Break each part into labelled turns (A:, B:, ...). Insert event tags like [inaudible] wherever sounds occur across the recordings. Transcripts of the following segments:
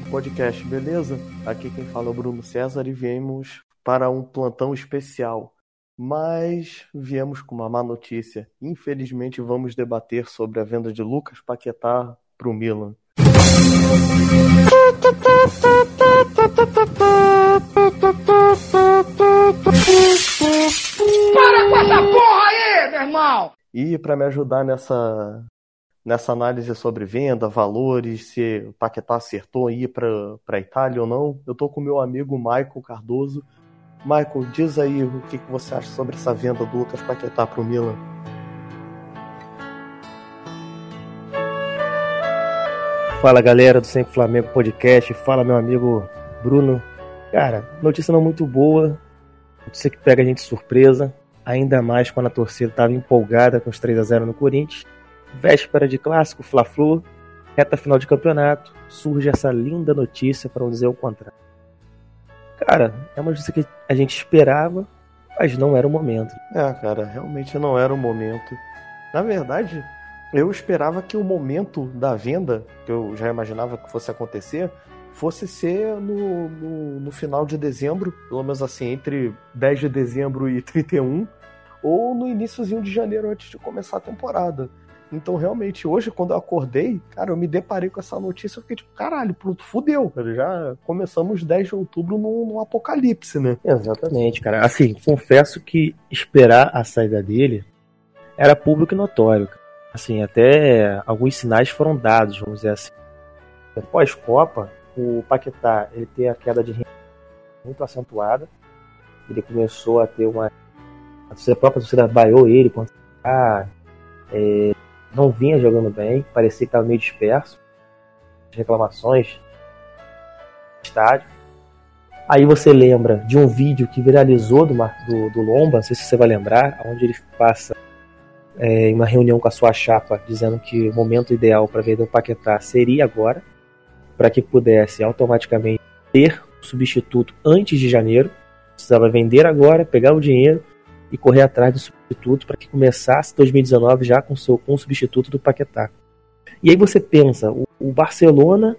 A: podcast, beleza? Aqui quem fala é o Bruno César e viemos para um plantão especial. Mas viemos com uma má notícia. Infelizmente vamos debater sobre a venda de Lucas Paquetá para o Milan.
B: Para com essa porra aí, meu irmão!
A: E para me ajudar nessa nessa análise sobre venda, valores, se o Paquetá acertou aí para a Itália ou não, eu tô com meu amigo Michael Cardoso. Michael, diz aí o que, que você acha sobre essa venda do Lucas Paquetá para o Milan.
C: Fala galera do Sempre Flamengo Podcast, fala meu amigo Bruno. Cara, notícia não muito boa, notícia que pega a gente surpresa, ainda mais quando a torcida estava empolgada com os 3 a 0 no Corinthians. Véspera de clássico, Fla-Flu, reta final de campeonato, surge essa linda notícia para dizer o contrário. Cara, é uma notícia que a gente esperava, mas não era o momento.
A: É, cara, realmente não era o momento. Na verdade, eu esperava que o momento da venda, que eu já imaginava que fosse acontecer, fosse ser no, no, no, final de dezembro, pelo menos assim, entre 10 de dezembro e 31, ou no iníciozinho de janeiro antes de começar a temporada. Então, realmente, hoje, quando eu acordei, cara, eu me deparei com essa notícia, eu fiquei tipo, caralho, pronto, fudeu. Já começamos 10 de outubro num, num apocalipse, né?
C: Exatamente, cara. Assim, confesso que esperar a saída dele era público e notório. Assim, até alguns sinais foram dados, vamos dizer assim. Pós-Copa, o Paquetá, ele tem a queda de renda muito acentuada. Ele começou a ter uma... A própria torcida baiou ele quando... Ah, é, não vinha jogando bem, parecia que estava meio disperso. Reclamações estádio. Aí você lembra de um vídeo que viralizou do, do, do Lomba, não sei se você vai lembrar, onde ele passa é, em uma reunião com a sua chapa dizendo que o momento ideal para vender o Paquetá seria agora, para que pudesse automaticamente ter o substituto antes de janeiro. Precisava vender agora, pegar o dinheiro e correr atrás do substituto para que começasse 2019 já com, seu, com o substituto do Paquetá. E aí você pensa, o, o Barcelona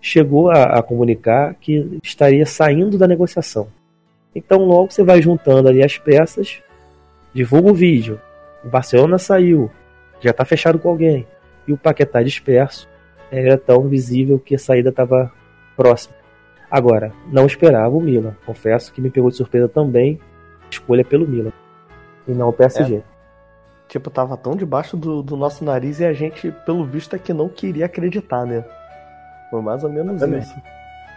C: chegou a, a, comunicar que estaria saindo da negociação. Então logo você vai juntando ali as peças, divulga o vídeo, o Barcelona saiu, já está fechado com alguém, e o Paquetá disperso, era tão visível que a saída estava próxima. Agora, não esperava o Milan. Confesso que me pegou de surpresa também escolha pelo Milan e não o PSG. É.
A: Tipo, tava tão debaixo do, do, nosso nariz e a gente, pelo visto, é que não queria acreditar, né? Foi mais ou menos isso.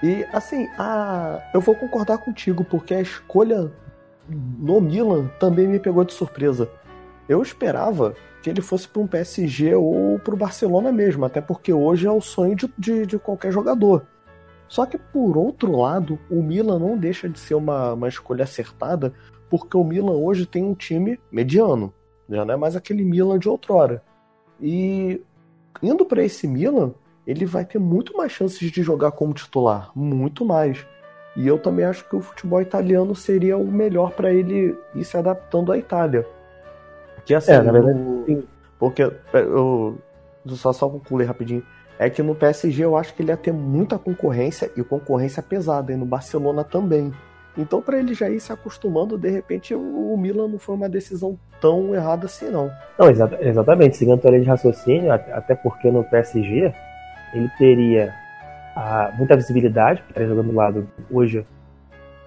A: E assim, a... eu vou concordar contigo, porque a escolha no Milan também me pegou de surpresa. Eu esperava que ele fosse para um PSG ou para o Barcelona mesmo, até porque hoje é o sonho de, de, de, qualquer jogador. Só que por outro lado, o Milan não deixa de ser uma, uma escolha acertada, porque o Milan hoje tem um time mediano, já não é mais aquele Milan de outrora. E indo para esse Milan, ele vai ter muito mais chances de jogar como titular, muito mais. E eu também acho que o futebol italiano seria o melhor para ele ir se adaptando à Itália. Que assim, é, na verdade, o... porque eu só só concluir rapidinho. É que no PSG eu acho que ele ia ter muita concorrência e concorrência pesada, e no Barcelona também. Então, para ele já ir se acostumando, de repente o Milan não foi uma decisão tão errada assim, não.
C: Não, exa exatamente, seguindo a teoria de raciocínio, até porque no PSG ele teria muita visibilidade, estaria jogando do lado hoje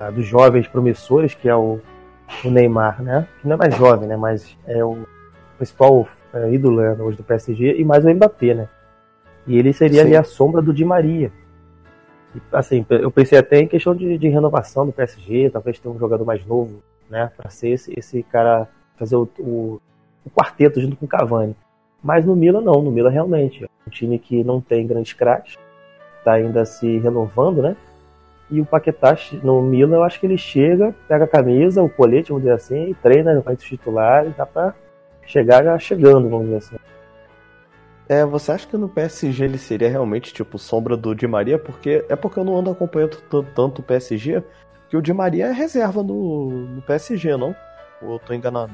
C: a, dos jovens promissores, que é o, o, Neymar, né? Que não é mais jovem, né? Mas é o principal é, ídolo né, hoje do PSG, e mais o Mbappé, né? E ele seria ali a sombra do Di Maria, assim, eu pensei até em questão de, de renovação do PSG, talvez ter um jogador mais novo, né, para ser esse, esse cara fazer o, o, o, quarteto junto com o Cavani. Mas no Milan não, no Milan realmente é um time que não tem grandes craques, está ainda se renovando, né? E o Paquetá no Milan, eu acho que ele chega, pega a camisa, o colete, vamos dizer assim, e treina, vai titular e dá para chegar já chegando, vamos dizer assim.
A: É, você acha que no PSG ele seria realmente tipo sombra do Di Maria? Porque é porque eu não ando acompanhando tanto o PSG que o Di Maria é reserva no, no PSG, não? Ou eu tô enganado?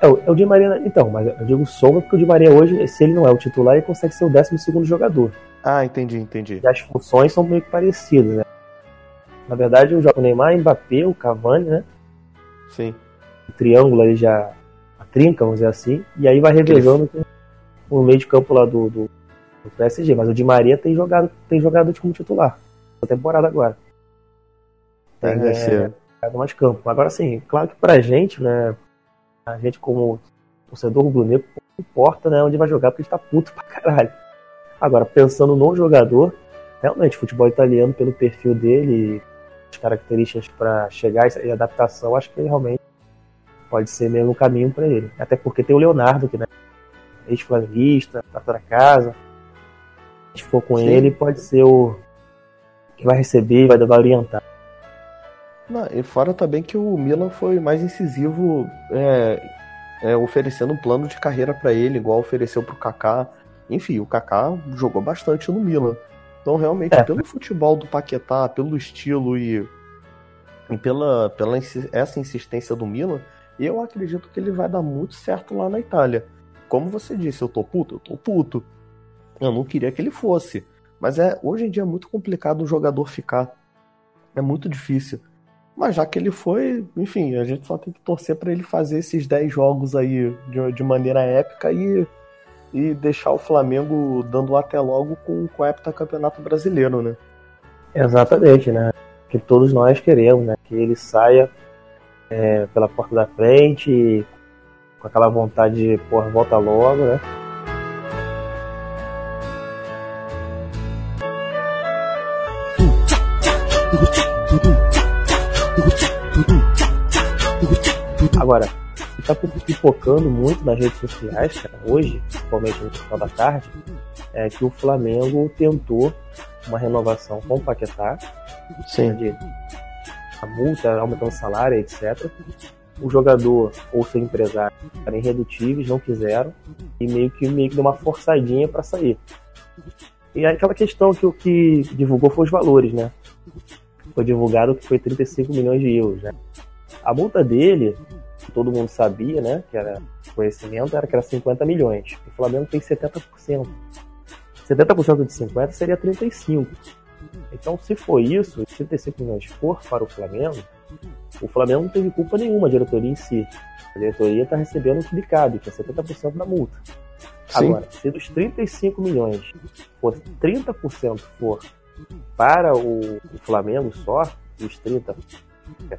C: É, o, Di Maria, então, mas eu digo sombra porque o Di Maria hoje, se ele não é o titular, ele consegue ser o 12 jogador.
A: Ah, entendi, entendi.
C: E as funções são meio que parecidas, né? Na verdade, eu jogo Neymar, Mbappé, o Cavani, né?
A: Sim.
C: O triângulo aí já. A trinca, vamos dizer assim. E aí vai revezando com o meio de campo lá do, do, do, PSG. Mas o Di Maria tem jogado, tem jogado como titular. Na temporada agora. Tem é, é, mais campo. Agora sim, claro que pra gente, né? A gente como torcedor rubro-negro, importa né, onde vai jogar, porque gente tá puto pra caralho. Agora, pensando no jogador, realmente, futebol italiano, pelo perfil dele, as características para chegar e adaptação, acho que realmente pode ser mesmo um caminho para ele. Até porque tem o Leonardo, que né, ex-flamenguista, tá toda casa. Se for com Sim. ele, pode ser o que vai receber, vai, vai orientar.
A: Não, e fora também que o Milan foi mais incisivo é, é, oferecendo um plano de carreira para ele, igual ofereceu pro Kaká. Enfim, o Kaká jogou bastante no Milan. Então, realmente, é. pelo futebol do Paquetá, pelo estilo e, e pela, pela essa insistência do Milan, eu acredito que ele vai dar muito certo lá na Itália. Como você disse, eu tô puto? Eu tô puto. Eu não queria que ele fosse. Mas é hoje em dia é muito complicado um jogador ficar. É muito difícil. Mas já que ele foi, enfim, a gente só tem que torcer para ele fazer esses 10 jogos aí de, de maneira épica e, e deixar o Flamengo dando até logo com, com o heptacampeonato brasileiro, né?
C: Exatamente, né? Que todos nós queremos, né? Que ele saia é, pela porta da frente, com aquela vontade de, porra, volta logo, né? Agora, está pipocando muito nas redes sociais, cara, hoje, principalmente no final da tarde, é que o Flamengo tentou uma renovação com o Paquetá.
A: Sim.
C: De a multa, aumentando o salário, etc. O jogador ou seu empresário eram irredutíveis, não quiseram, e meio que meio que deu uma forçadinha para sair. E aquela questão que o que divulgou foi os valores, né? Foi divulgado que foi 35 milhões de euros, né? A multa dele todo mundo sabia, né, que era conhecimento, era que era 50 milhões. O Flamengo tem 70%. 70% de 50 seria 35. Então, se for isso, 35 milhões for para o Flamengo, o Flamengo não teve culpa nenhuma, a diretoria em si. A diretoria está recebendo o que lhe cabe, que é 70% da multa. Sim. Agora, se dos 35 milhões for 30% for para o, o Flamengo só, os 30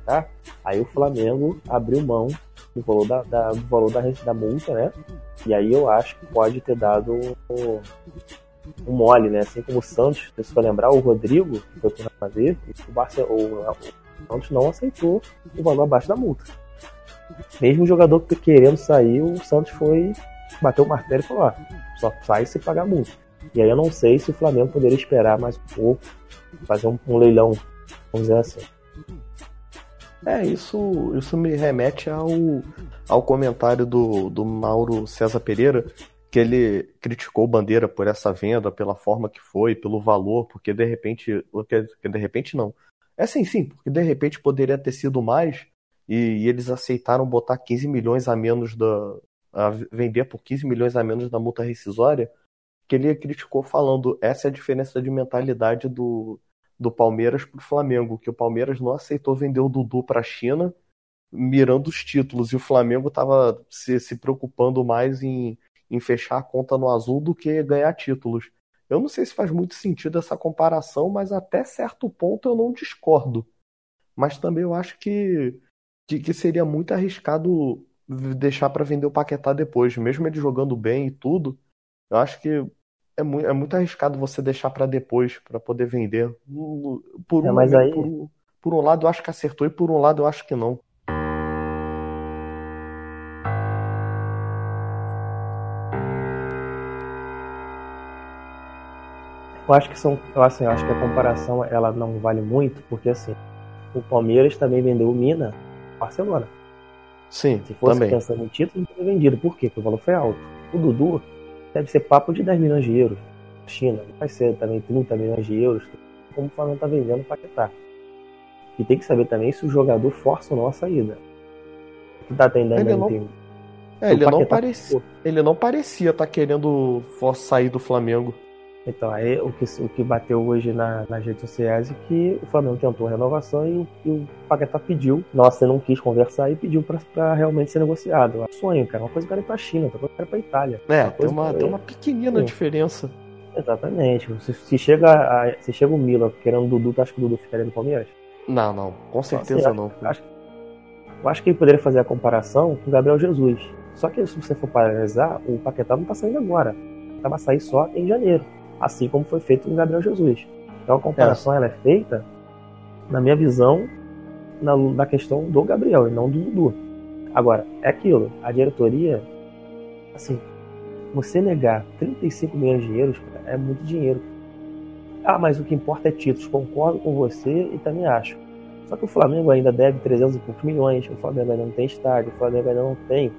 C: tá? Aí o Flamengo abriu mão do valor da, da, do valor da, da multa, né? E aí eu acho que pode ter dado um, um mole, né? Assim como o Santos, se for lembrar, o Rodrigo, que foi pro Madrid, o, o, o Santos não aceitou o valor abaixo da multa. Mesmo o jogador querendo sair, o Santos foi, bateu o martelo e falou, ó, só sai se pagar a multa. E aí eu não sei se o Flamengo poderia esperar mais um pouco, fazer um, um leilão, vamos dizer assim.
A: É, isso, isso me remete ao, ao comentário do, do Mauro César Pereira, que ele criticou Bandeira por essa venda, pela forma que foi, pelo valor, porque de repente. Que de repente não. É sim, sim, porque de repente poderia ter sido mais e, e eles aceitaram botar 15 milhões a menos da. A vender por 15 milhões a menos da multa rescisória, que ele criticou falando essa é a diferença de mentalidade do, do Palmeiras para o Flamengo, que o Palmeiras não aceitou vender o Dudu para a China, mirando os títulos, e o Flamengo estava se, se preocupando mais em, em fechar a conta no azul do que ganhar títulos. Eu não sei se faz muito sentido essa comparação, mas até certo ponto eu não discordo. Mas também eu acho que, que, que seria muito arriscado deixar para vender o Paquetá depois, mesmo ele jogando bem e tudo. Eu acho que é muito, é muito arriscado você deixar para depois, para poder vender. Por,
C: é, um, mas aí...
A: por, por um lado eu acho que acertou e por um lado eu acho que não.
C: Eu acho que são, assim, eu acho que a comparação ela não vale muito, porque assim, o Palmeiras também vendeu o Mina Barcelona.
A: Sim,
C: Se fosse
A: também.
C: pensando em título, não teria vendido. Por quê? Porque o valor foi alto. O Dudu deve ser papo de 10 milhões de euros. China, vai ser também 30 milhões de euros, como o Flamengo está vendendo o Paquetá. E tem que saber também se o jogador força ou não a saída. Que dá tendendo
A: ele não, É, ele não, parecia, ele não parecia estar tá querendo sair do Flamengo.
C: Então, aí o que, o que bateu hoje na, nas redes sociais é que o Flamengo tentou a renovação e, e o Paquetá pediu. Nossa, ele não quis conversar e pediu pra, pra realmente ser negociado. É um sonho, cara. Uma coisa que era pra China, outra coisa que era pra Itália.
A: É, uma tem, uma, tem uma pequenina Sim. diferença.
C: Exatamente. Se, se, chega a, se chega o Milan querendo o Dudu, tu acha que o Dudu ficaria no Palmeiras?
A: Não, não. Com certeza assim, não.
C: Acho, eu acho que ele poderia fazer a comparação com o Gabriel Jesus. Só que se você for paralisar, o Paquetá não tá saindo agora. Tava a sair só em janeiro assim como foi feito com Gabriel Jesus. Então a comparação é. ela é feita, na minha visão, na, na questão do Gabriel e não do Dudu. Agora, é aquilo, a diretoria, assim, você negar 35 milhões de euros é muito dinheiro. Ah, mas o que importa é títulos. Concordo com você e também acho. Só que o Flamengo ainda deve 300 e poucos milhões, o Flamengo ainda não tem estádio, o Flamengo ainda não tem.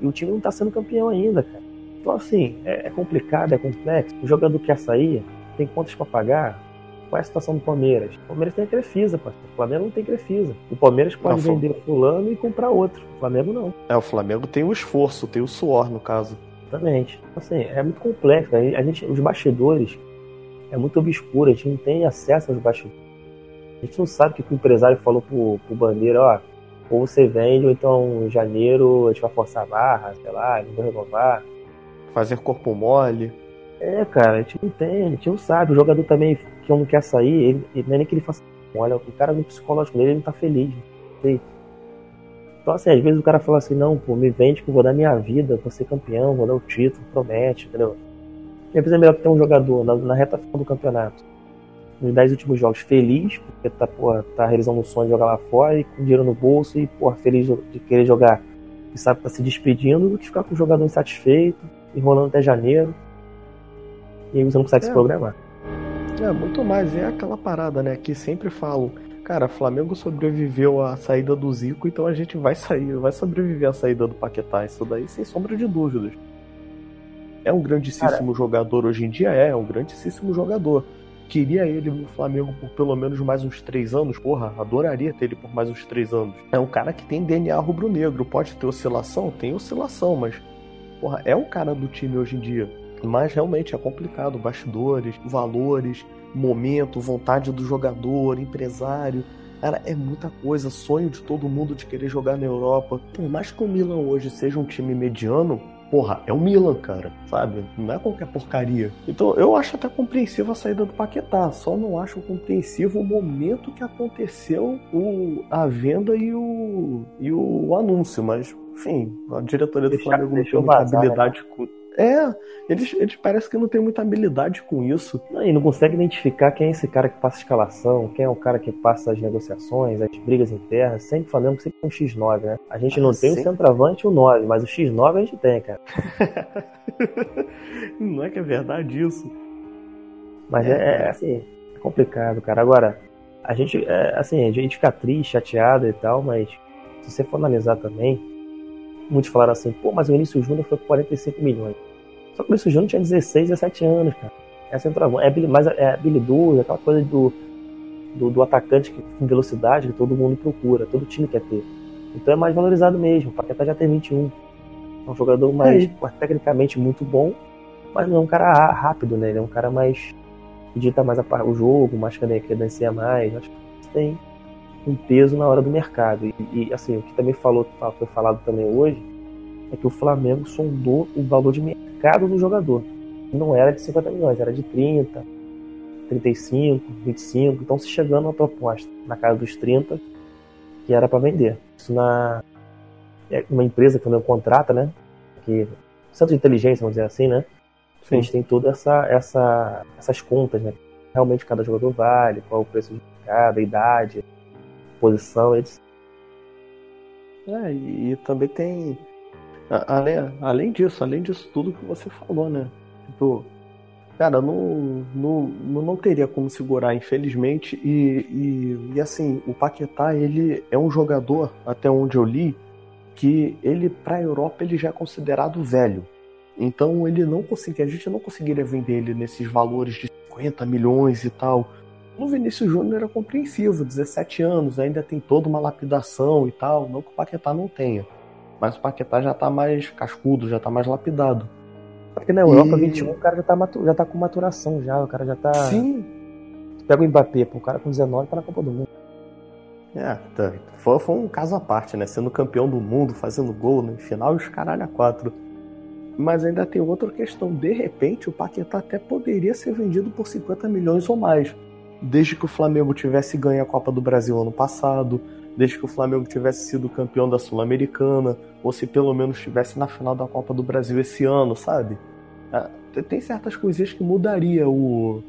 C: E o time não está sendo campeão ainda, cara. Então, assim, é, é complicado, é complexo. O jogador quer sair, tem contas para pagar. Qual é a situação do Palmeiras? O Palmeiras tem a Crefisa, pastor. O Flamengo não tem Crefisa. O Palmeiras pode não, vender fulano e comprar outro. O Flamengo não.
A: É, o Flamengo tem o esforço, tem o suor, no caso.
C: Exatamente. Assim, é muito complexo. A gente, os bastidores é muito obscuro, a gente não tem acesso aos bastidores. A gente não sabe o que o empresário falou pro, pro Bandeira, ó, ou você vende, ou então em janeiro a gente vai forçar a barra, sei lá, não vou renovar
A: fazer corpo mole.
C: É, cara, a gente não tem, a gente não sabe. O jogador também que não quer sair, ele, não é nem que ele faça. Olha, o cara no psicológico dele, ele não tá feliz. Não então, assim, às vezes o cara fala assim: não, pô, me vende que eu vou dar minha vida, vou ser campeão, vou dar o título, promete, entendeu? Às vezes é melhor ter um jogador na, na reta final do campeonato, nos 10 últimos jogos, feliz, porque tá, porra, tá realizando um sonho de jogar lá fora e com dinheiro no bolso e, porra, feliz de querer jogar e sabe tá se despedindo, do que ficar com o jogador insatisfeito enrolando até janeiro. E aí você não consegue é. se programar.
A: É, muito mais. É aquela parada, né? Que sempre falam, cara, Flamengo sobreviveu à saída do Zico, então a gente vai sair, vai sobreviver à saída do Paquetá. Isso daí sem sombra de dúvidas. É um grandíssimo cara, jogador hoje em dia? É, é um grandíssimo jogador. Queria ele no Flamengo por pelo menos mais uns três anos. Porra, adoraria ter ele por mais uns três anos. É um cara que tem DNA rubro-negro. Pode ter oscilação? Tem oscilação, mas porra, é o cara do time hoje em dia. Mas realmente é complicado. Bastidores, valores, momento, vontade do jogador, empresário. Cara, é muita coisa. Sonho de todo mundo de querer jogar na Europa. Por mais que o Milan hoje seja um time mediano, porra, é o Milan, cara, sabe? Não é qualquer porcaria. Então eu acho até compreensível a saída do Paquetá, só não acho compreensível o momento que aconteceu o, a venda e o, e o anúncio, mas enfim, a diretoria do Flamengo não tem muita habilidade né? É, eles, eles parecem que não tem muita habilidade com isso.
C: Não, e não consegue identificar quem é esse cara que passa a escalação, quem é o cara que passa as negociações, as brigas internas. Sempre Flamengo sempre tem um X9, né? A gente não ah, tem o centroavante e o 9, mas o X9 a gente tem, cara. [laughs]
A: não é que é verdade isso.
C: Mas é, é, é assim, é complicado, cara. Agora, a gente, é, assim, a gente fica triste, chateado e tal, mas se você for analisar também, muitos falaram assim, pô, mas o Vinícius Júnior foi por 45 milhões. Só que o Vinícius Júnior tinha 16, 17 anos, cara. É centroavante, é, mais é habilidoso, aquela coisa do, do, do, atacante que, com velocidade que todo mundo procura, todo time quer ter. Então é mais valorizado mesmo. O Paquetá já tem 21. É um jogador mais é. tecnicamente muito bom, mas não é um cara rápido, né? Ele é um cara mais que dita mais a, o jogo, mais credencia mais. Acho que tem um peso na hora do mercado. E, e, assim, o que também falou, foi falado também hoje, é que o Flamengo sondou o valor de mercado do jogador. Não era de 50 milhões, era de 30, 35, 25. Então, se chegando a proposta na casa dos 30, que era para vender. Isso na é uma empresa que não contrata, né? Que centro de inteligência, vamos dizer assim, né? Sim. A gente tem todas essa, essa, essas contas, né? Realmente cada jogador vale, qual é o preço de mercado, a idade, posição, etc.
A: É, e também tem. Além, além disso, além disso tudo que você falou, né? Tipo, cara, não, não, não teria como segurar, infelizmente. E, e, e, assim, o Paquetá, ele é um jogador, até onde eu li, que ele, pra Europa, ele já é considerado velho. Então ele não conseguia, a gente não conseguiria vender ele nesses valores de 50 milhões e tal. No Vinícius Júnior era compreensivo, 17 anos, ainda tem toda uma lapidação e tal, não que o Paquetá não tenha. Mas o Paquetá já tá mais cascudo, já tá mais lapidado.
C: Porque na Europa e... 21 o cara já tá, já tá com maturação já, o cara já tá.
A: Sim.
C: Tu pega o Mbappé, pô, o cara com 19 tá na Copa do Mundo.
A: É, tá. foi, foi um caso à parte, né? Sendo campeão do mundo, fazendo gol no final e os caralho a quatro. Mas ainda tem outra questão. De repente, o Paquetá até poderia ser vendido por 50 milhões ou mais. Desde que o Flamengo tivesse ganho a Copa do Brasil ano passado, desde que o Flamengo tivesse sido campeão da Sul-Americana, ou se pelo menos estivesse na final da Copa do Brasil esse ano, sabe? Ah, tem certas coisinhas que mudaria o,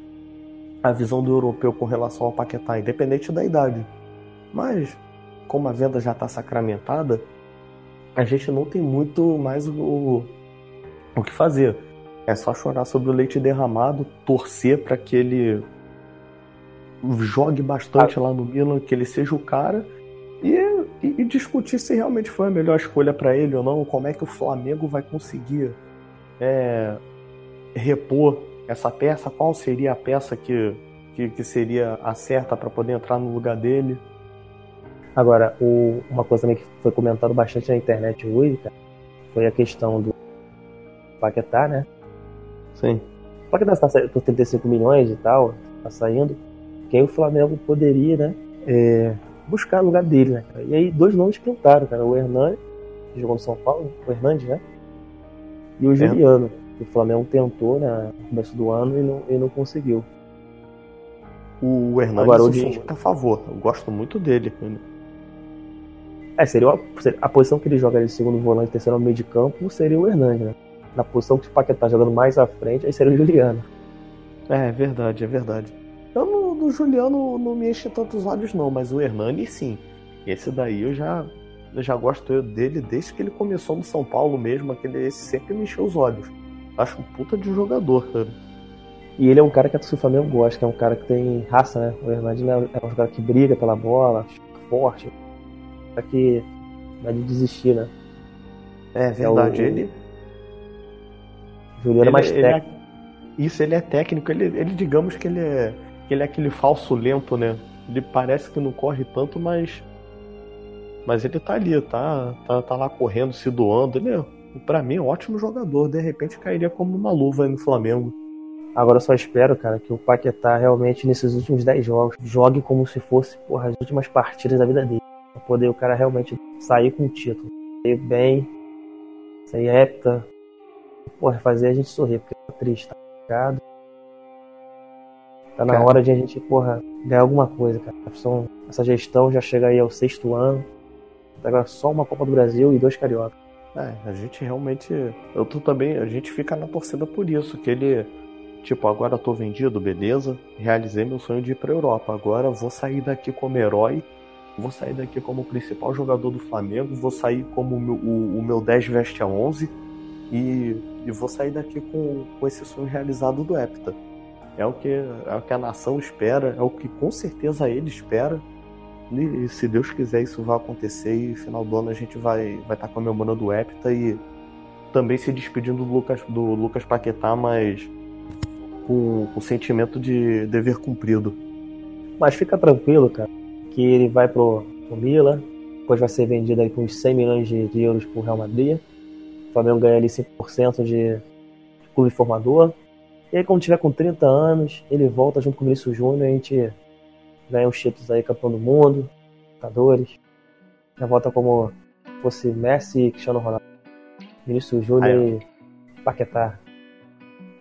A: a visão do europeu com relação ao Paquetá, independente da idade. Mas, como a venda já está sacramentada, a gente não tem muito mais o, o que fazer. É só chorar sobre o leite derramado, torcer para que ele jogue bastante ah. lá no Milan, que ele seja o cara e, e, e discutir se realmente foi a melhor escolha para ele ou não, como é que o Flamengo vai conseguir é, repor essa peça, qual seria a peça que, que, que seria a certa para poder entrar no lugar dele.
C: Agora, o, uma coisa também que foi comentado bastante na internet hoje, cara, foi a questão do Paquetá, né?
A: Sim.
C: O Paquetá está por 35 milhões e tal, tá saindo. Quem o Flamengo poderia, né? É, buscar o lugar dele, né? E aí dois nomes pintaram, cara. O Hernani, que jogou no São Paulo, o Hernandes, né? E o é. Juliano, que o Flamengo tentou né, no começo do ano e não, e não conseguiu.
A: O Hernandes Agora, eu sou muito a favor, eu gosto muito dele.
C: É, seria a, a posição que ele joga de segundo volante, terceiro meio de campo, seria o Hernandes, né? Na posição que o Paquetá jogando mais à frente, aí seria o Juliano.
A: É, é verdade, é verdade. Eu no, no Juliano não me enche tantos olhos não, mas o Hernani sim. Esse daí eu já, eu já gosto dele desde que ele começou no São Paulo mesmo, aquele esse sempre me encheu os olhos. Acho um puta de jogador, cara.
C: E ele é um cara que a torcida Flamengo gosta, que é um cara que tem raça, né? O Hernani é um cara que briga pela bola, forte, cara que é de desistir, né?
A: É verdade, é o... ele.
C: Juliano é mais técnico.
A: Ele é... Isso, ele é técnico, ele, ele digamos que ele é ele é aquele falso lento, né? Ele parece que não corre tanto, mas. Mas ele tá ali, tá, tá, tá lá correndo, se doando. Ele é, pra mim, um ótimo jogador. De repente cairia como uma luva no Flamengo.
C: Agora eu só espero, cara, que o Paquetá realmente, nesses últimos 10 jogos, jogue como se fosse, porra, as últimas partidas da vida dele. Pra poder o cara realmente sair com o título. Sair bem, sair épica. Porra, fazer a gente sorrir, porque tá triste, tá ligado? Tá na cara. hora de a gente, porra, ganhar alguma coisa, cara. São, essa gestão já chega aí ao sexto ano. Agora só uma Copa do Brasil e dois Carioca.
A: É, a gente realmente. Eu tô também. A gente fica na torcida por isso. Que ele. Tipo, agora tô vendido, beleza. Realizei meu sonho de ir pra Europa. Agora vou sair daqui como herói. Vou sair daqui como principal jogador do Flamengo. Vou sair como o meu, o, o meu 10 veste a 11. E, e vou sair daqui com, com esse sonho realizado do Hepta. É o que, é o que a nação espera, é o que com certeza ele espera. E se Deus quiser, isso vai acontecer. E final do ano a gente vai estar vai tá comemorando o Epita e também se despedindo do Lucas, do Lucas Paquetá, mas com o sentimento de dever cumprido.
C: Mas fica tranquilo, cara, que ele vai pro, pro Milan, depois vai ser vendido aí por uns 100 milhões de, de euros pro Real Madrid. O Flamengo ganha ali 5% de, de clube formador. E aí, quando tiver com 30 anos, ele volta junto com o Vinícius Júnior e a gente ganha os títulos aí, campeão do mundo, jogadores. Já volta como fosse Messi e Cristiano Ronaldo. Vinícius Júnior e Paquetá.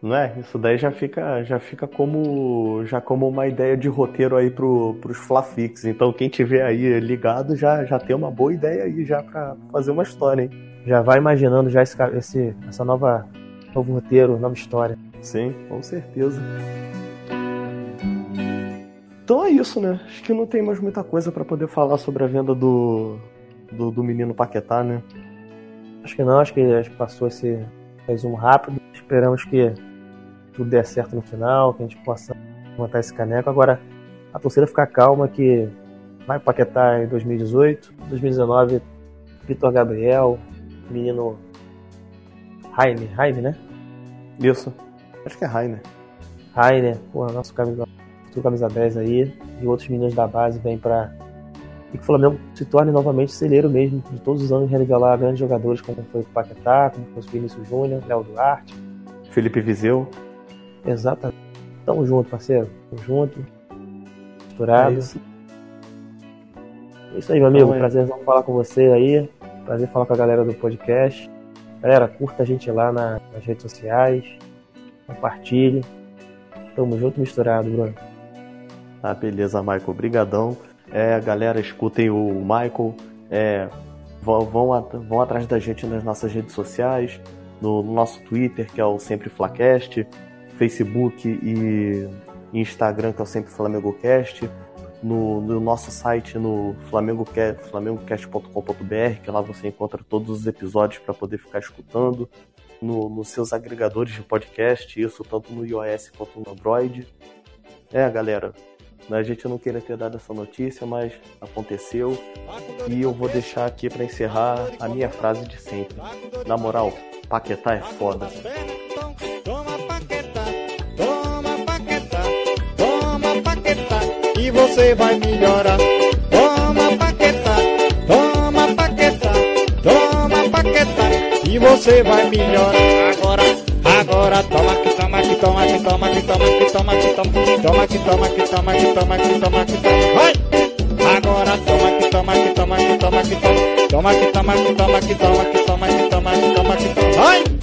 A: Não é? Isso daí já fica, já fica como já como uma ideia de roteiro aí pro, pros Flafix. Então quem tiver aí ligado já, já tem uma boa ideia aí já para fazer uma história, hein?
C: Já vai imaginando já esse, esse essa nova novo roteiro, nova história.
A: Sim, com certeza. Então é isso, né? Acho que não tem mais muita coisa para poder falar sobre a venda do, do, do, menino Paquetá, né?
C: Acho que não, acho que, acho que passou esse resumo rápido. Esperamos que tudo dê certo no final, que a gente possa montar esse caneco. Agora, a torcida ficar calma que vai Paquetá em 2018, 2019, Vitor Gabriel, menino Jaime, Jaime, né?
A: Isso. Acho que é Rainer.
C: Rainer, porra, nosso camisa, camisa 10 aí. E outros meninos da base vêm pra, e que o Flamengo se torne novamente celeiro mesmo de todos os anos revelar grandes jogadores como foi o Paquetá, como foi o Vinícius Júnior, Léo Duarte,
A: Felipe Viseu.
C: Exatamente. Tamo junto, parceiro. Tamo junto. Misturado. É isso. é isso aí, meu amigo. Então, Prazer falar com você aí. Prazer falar com a galera do podcast. Galera, curta a gente lá na, nas redes sociais. Compartilhe. Tamo junto misturado, Bruno.
A: Ah, beleza, Michael. Obrigadão. É, galera, escutem o Michael. É, vão, vão, vão atrás da gente nas nossas redes sociais, no, no nosso Twitter, que é o Sempre Flacast, Facebook e Instagram, que é o Sempre FlamengoCast, no, no nosso site no flamengocast.com.br, que lá você encontra todos os episódios para poder ficar escutando, no, nos seus agregadores de podcast, isso tanto no iOS quanto no Android. É, galera, a gente não queria ter dado essa notícia, mas aconteceu. E eu vou deixar aqui para encerrar a minha frase de sempre. Na moral, Paquetá é foda. Toma Paquetá,
D: toma Paquetá, toma Paquetá você vai melhorar. E você vai melhorar. Agora, agora toma que toma que toma que toma que toma que toma que toma toma que toma que toma que toma que toma que toma vai agora toma que toma que toma que toma que toma toma que toma que toma que toma que toma que toma que toma